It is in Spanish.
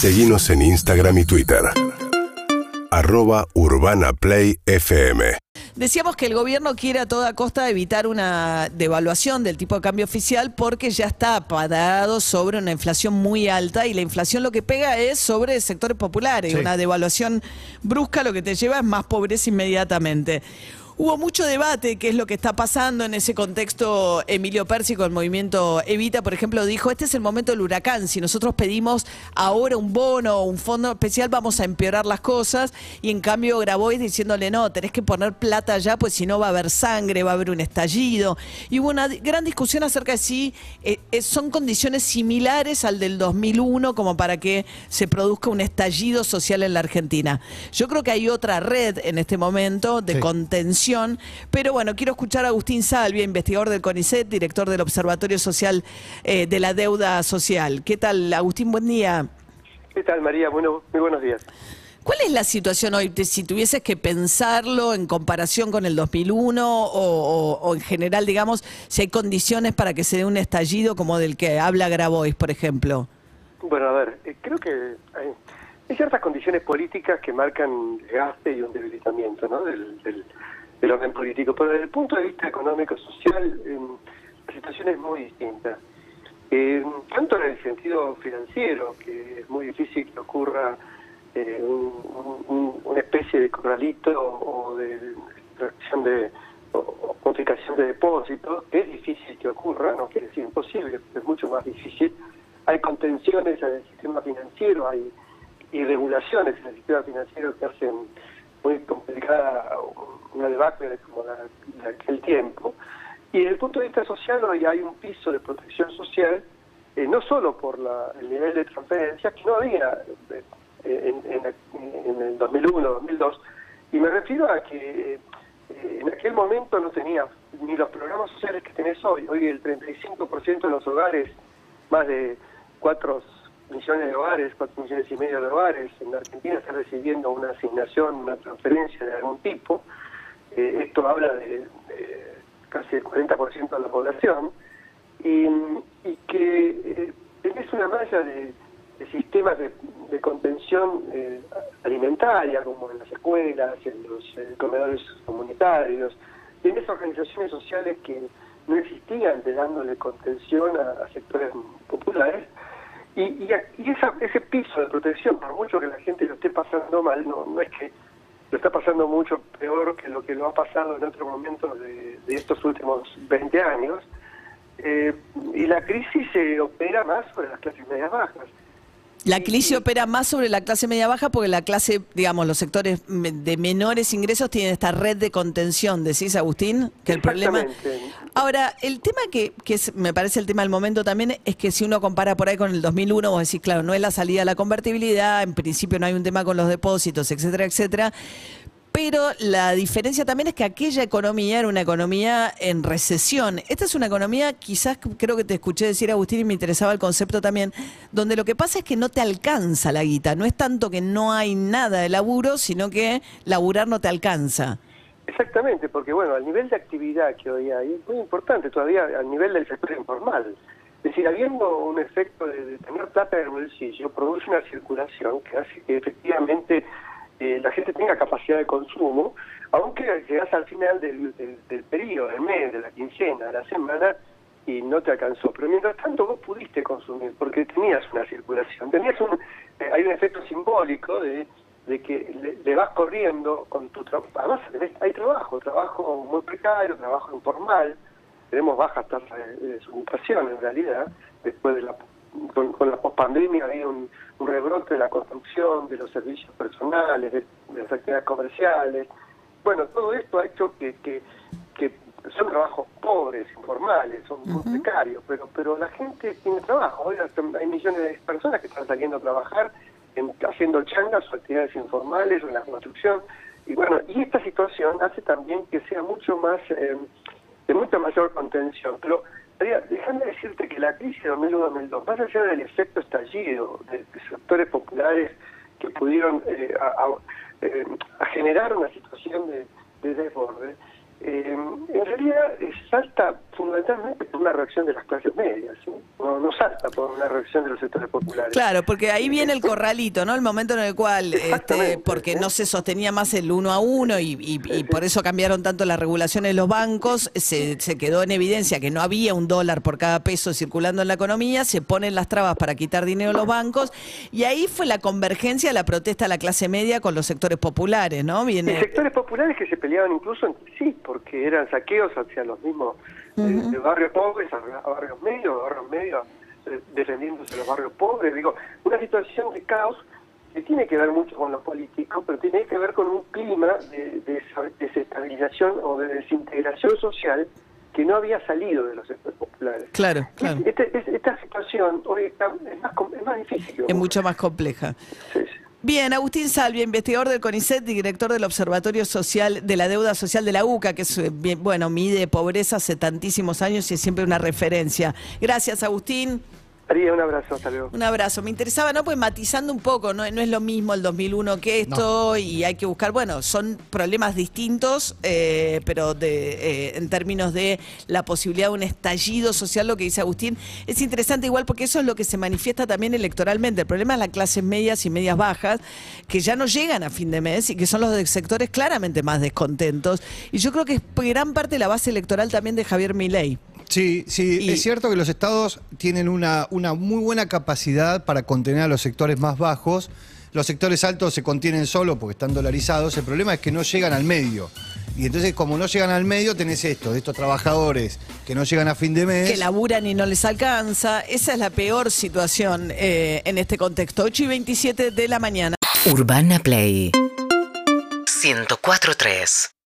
Seguimos en Instagram y Twitter. Arroba Urbana Play FM. Decíamos que el gobierno quiere a toda costa evitar una devaluación del tipo de cambio oficial porque ya está parado sobre una inflación muy alta y la inflación lo que pega es sobre sectores populares. Sí. Una devaluación brusca lo que te lleva es más pobreza inmediatamente. Hubo mucho debate, qué es lo que está pasando en ese contexto. Emilio Pérsico, el movimiento Evita, por ejemplo, dijo, este es el momento del huracán. Si nosotros pedimos ahora un bono o un fondo especial, vamos a empeorar las cosas. Y en cambio Grabois diciéndole, no, tenés que poner plata ya, pues si no va a haber sangre, va a haber un estallido. Y hubo una gran discusión acerca de si eh, eh, son condiciones similares al del 2001 como para que se produzca un estallido social en la Argentina. Yo creo que hay otra red en este momento de Sí. contención, pero bueno, quiero escuchar a Agustín Salvia, investigador del CONICET, director del Observatorio Social eh, de la Deuda Social. ¿Qué tal, Agustín? Buen día. ¿Qué tal, María? Bueno, muy buenos días. ¿Cuál es la situación hoy? Si tuvieses que pensarlo en comparación con el 2001 o, o- o en general, digamos, si hay condiciones para que se dé un estallido como del que habla Grabois, por ejemplo. Bueno, a ver, eh, creo que hay, hay ciertas condiciones políticas que marcan desgaste y un debilitamiento ¿no? del, del- del orden político, pero desde el punto de vista económico-social eh, la situación es muy distinta. Eh, tanto en el sentido financiero, que es muy difícil que ocurra eh, un- un- una especie de corralito o de extracción de o, de depósitos, que es difícil que ocurra, no quiere decir imposible, es mucho más difícil. Hay contenciones en el sistema financiero, hay irregulaciones en el sistema financiero que hacen muy complicada una debacle como la de aquel tiempo. Y desde el punto de vista social hoy hay un piso de protección social, eh, no solo por la- el nivel de transferencias que no había eh, en, en- en el 2001, 2002, y me refiero a que eh, en aquel momento no tenía ni los programas sociales que tenés hoy. Hoy el 35% de los hogares, más de 4 millones de hogares, 4 millones y medio de hogares en la Argentina están recibiendo una asignación, una transferencia de algún tipo. Eh, esto habla de, casi el 40% de la población. Y, y que eh, tenés una malla de, sistemas de, contención eh, alimentaria, como en las escuelas, en los eh, comedores comunitarios, tenés organizaciones sociales que no existían de dándole contención a sectores populares, y, y, y esa, ese piso de protección, por mucho que la gente lo esté pasando mal, no, no es que lo está pasando mucho peor que lo que lo ha pasado en otro momento de, de estos últimos 20 años, eh, y la crisis se opera más sobre las clases medias bajas. La crisis opera más sobre la clase media baja porque la clase, digamos, los sectores de menores ingresos tienen esta red de contención, decís, Agustín, que el problema... Ahora, el tema que, que es, me parece el tema del momento también es que si uno compara por ahí con el 2001, vos decís, claro, no es la salida de la convertibilidad, en principio no hay un tema con los depósitos, etcétera, etcétera. Pero la diferencia también es que aquella economía era una economía en recesión. Esta es una economía, quizás creo que te escuché decir, Agustín, y me interesaba el concepto también, donde lo que pasa es que no te alcanza la guita. No es tanto que no hay nada de laburo, sino que laburar no te alcanza. Exactamente, porque bueno, el nivel de actividad que hoy hay es muy importante todavía al nivel del sector informal. Es decir, habiendo un efecto de tener plata en el bolsillo, produce una circulación que hace que efectivamente eh, la gente tenga capacidad de consumo, aunque llegas al final del, del, del periodo, del mes, de la quincena, de la semana, y no te alcanzó. Pero mientras tanto vos pudiste consumir, porque tenías una circulación, tenías un, eh, hay un efecto simbólico de, de que le, vas corriendo con tu trabajo. Además, hay trabajo, trabajo muy precario, trabajo informal, tenemos bajas tasas de, de en realidad, después de la con, con la pospandemia había un, un rebrote de la construcción, de los servicios personales, de, de las actividades comerciales. Bueno, todo esto ha hecho que, que, que son trabajos pobres, informales, son muy precarios, pero pero la gente tiene trabajo. Hoy hay millones de personas que están saliendo a trabajar en- haciendo changas o actividades informales o en la construcción. Y bueno, y esta situación hace también que sea mucho más, eh, de mucha mayor contención. Pero déjame decirte que la crisis de 2001-2002, más allá del efecto estallido de, sectores populares que pudieron eh, a, eh, a generar una situación de desborde, eh, en realidad eh, salta, fundamentalmente por una reacción de las clases medias, ¿sí? no, no salta por una reacción de los sectores populares. Claro, porque ahí viene el corralito, ¿no? El momento en el cual, este, porque ¿sí? no se sostenía más el uno a uno y, y- y por eso cambiaron tanto las regulaciones de los bancos, se, se quedó en evidencia que no había un dólar por cada peso circulando en la economía, se ponen las trabas para quitar dinero a los bancos y ahí fue la convergencia, la protesta de la clase media con los sectores populares, ¿no? Y Viene, sectores populares que se peleaban incluso entre sí, porque eran saqueos hacia los mismos eh, de barrios pobres a, barrios medios, barrios medios eh, defendiéndose los barrios pobres. Digo, una situación de caos que tiene que ver mucho con lo político, pero tiene que ver con un clima de, de desestabilización o de desintegración social que no había salido de los sectores populares. Claro, claro. Este- es- esta situación hoy está- es, más, es más difícil. es mucho más compleja. Sí. Bien, Agustín Salvia, investigador del CONICET y director del Observatorio Social de la Deuda Social de la UCA, que es, eh, bueno, mide pobreza hace tantísimos años y es siempre una referencia. Gracias, Agustín. María, un abrazo, hasta luego. Un abrazo. Me interesaba, ¿no? Pues matizando un poco, ¿no? No es lo mismo el 2001 que esto y hay que buscar, bueno, son problemas distintos, eh, pero de, eh, en términos de la posibilidad de un estallido social, lo que dice Agustín, es interesante igual porque eso es lo que se manifiesta también electoralmente. El problema es las clases medias y medias bajas, que ya no llegan a fin de mes y que son los de sectores claramente más descontentos. Y yo creo que es gran parte de la base electoral también de Javier Milei. Sí, sí, Y- es cierto que los estados tienen una, una muy buena capacidad para contener a los sectores más bajos. Los sectores altos se contienen solo porque están dolarizados. El problema es que no llegan al medio. Y entonces, como no llegan al medio, tenés esto, de estos trabajadores que no llegan a fin de mes. que laburan y no les alcanza. Esa es la peor situación eh, en este contexto. 8 y 27 de la mañana. Urbana Play 104.3